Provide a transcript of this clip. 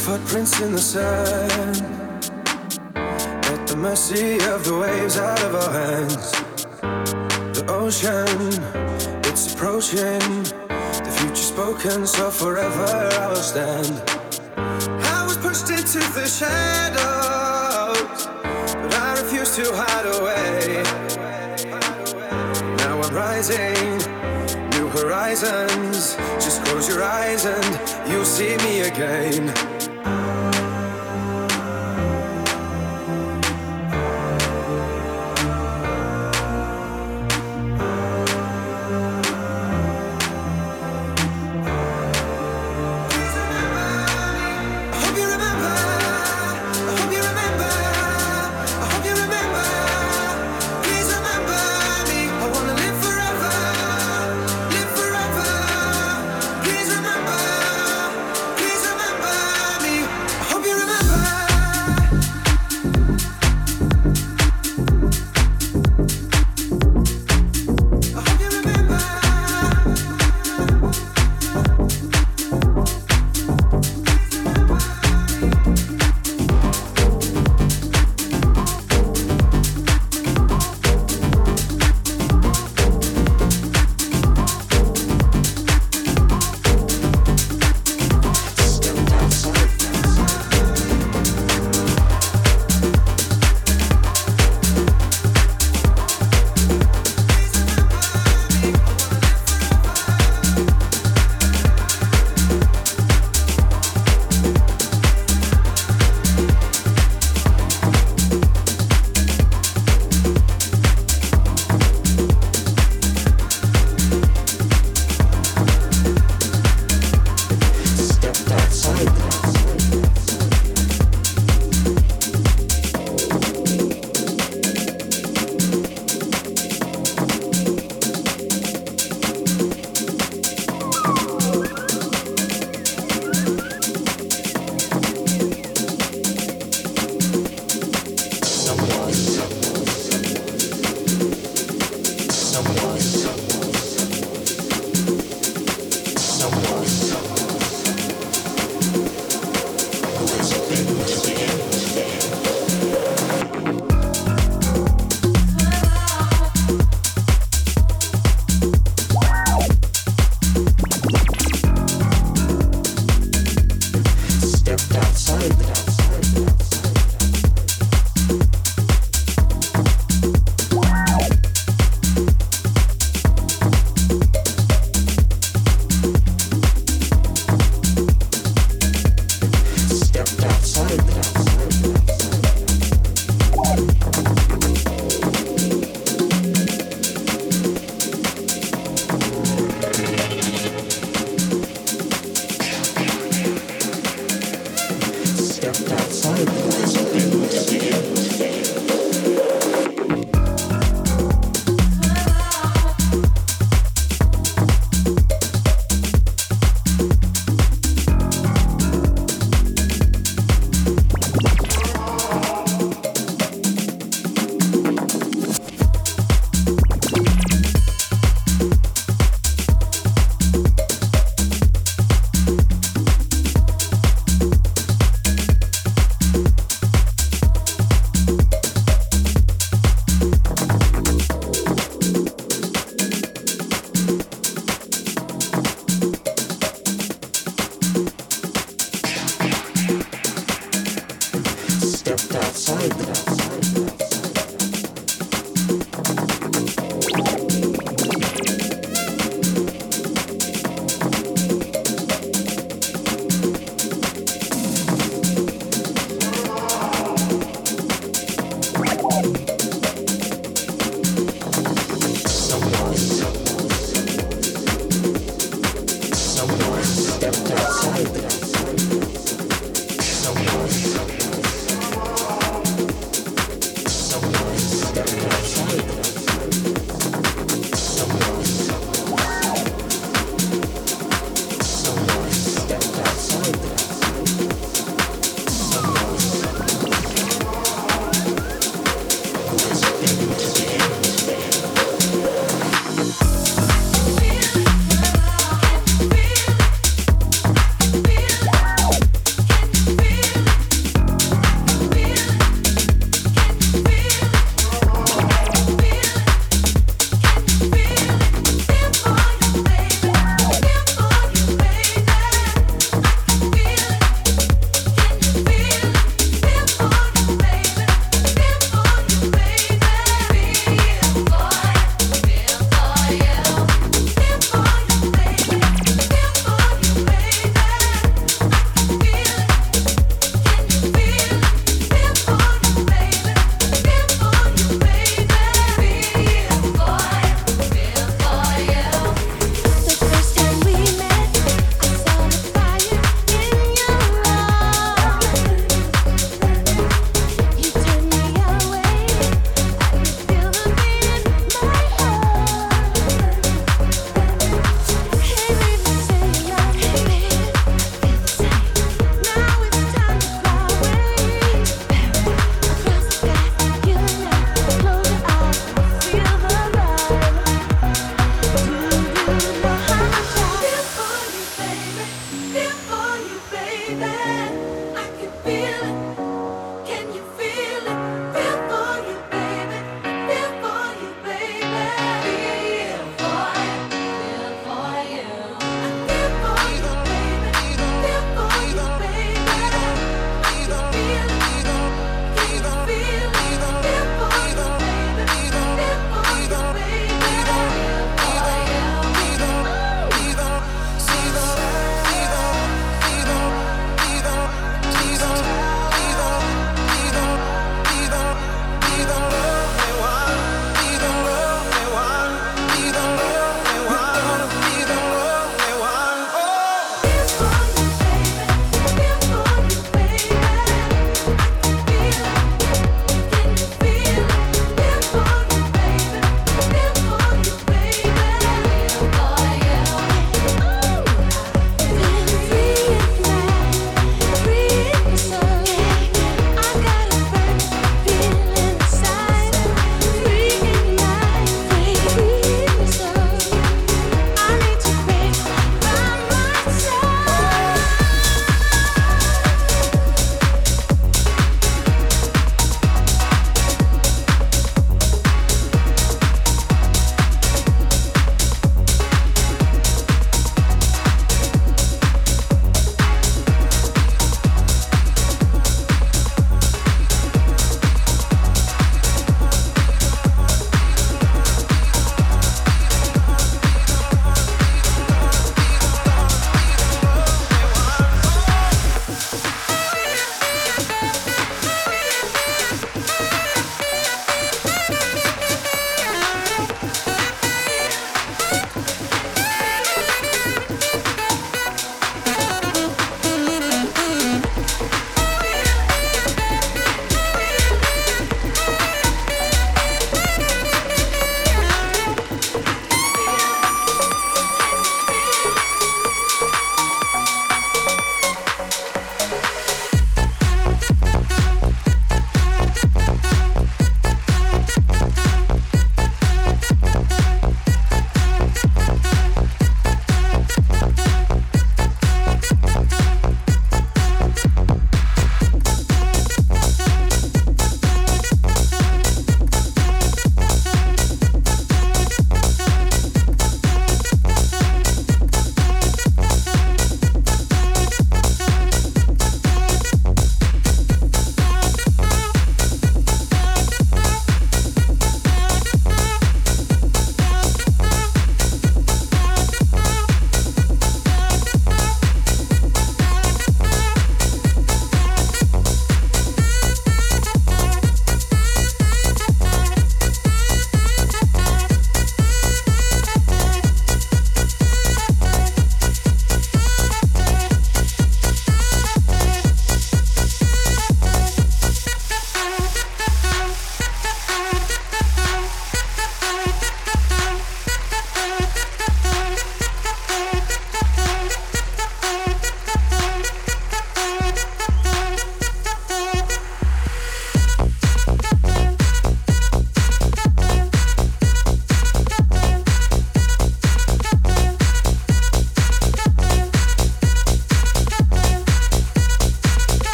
footprints in the sand. At the mercy of the waves out of our hands. The ocean, it's approaching. The future spoken, so forever I will stand. I was pushed into the shadows, but I refuse to hide away. Now I'm rising, new horizons. Just close your eyes and you'll see me again.